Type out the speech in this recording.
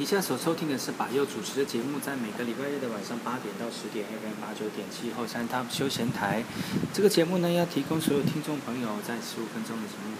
以下所收听的是把右主持的节目，在每个礼拜日的晚上八点到十点，FM 八九点七后山 Top 休闲台。这个节目呢，要提供所有听众朋友在十五分钟的节目。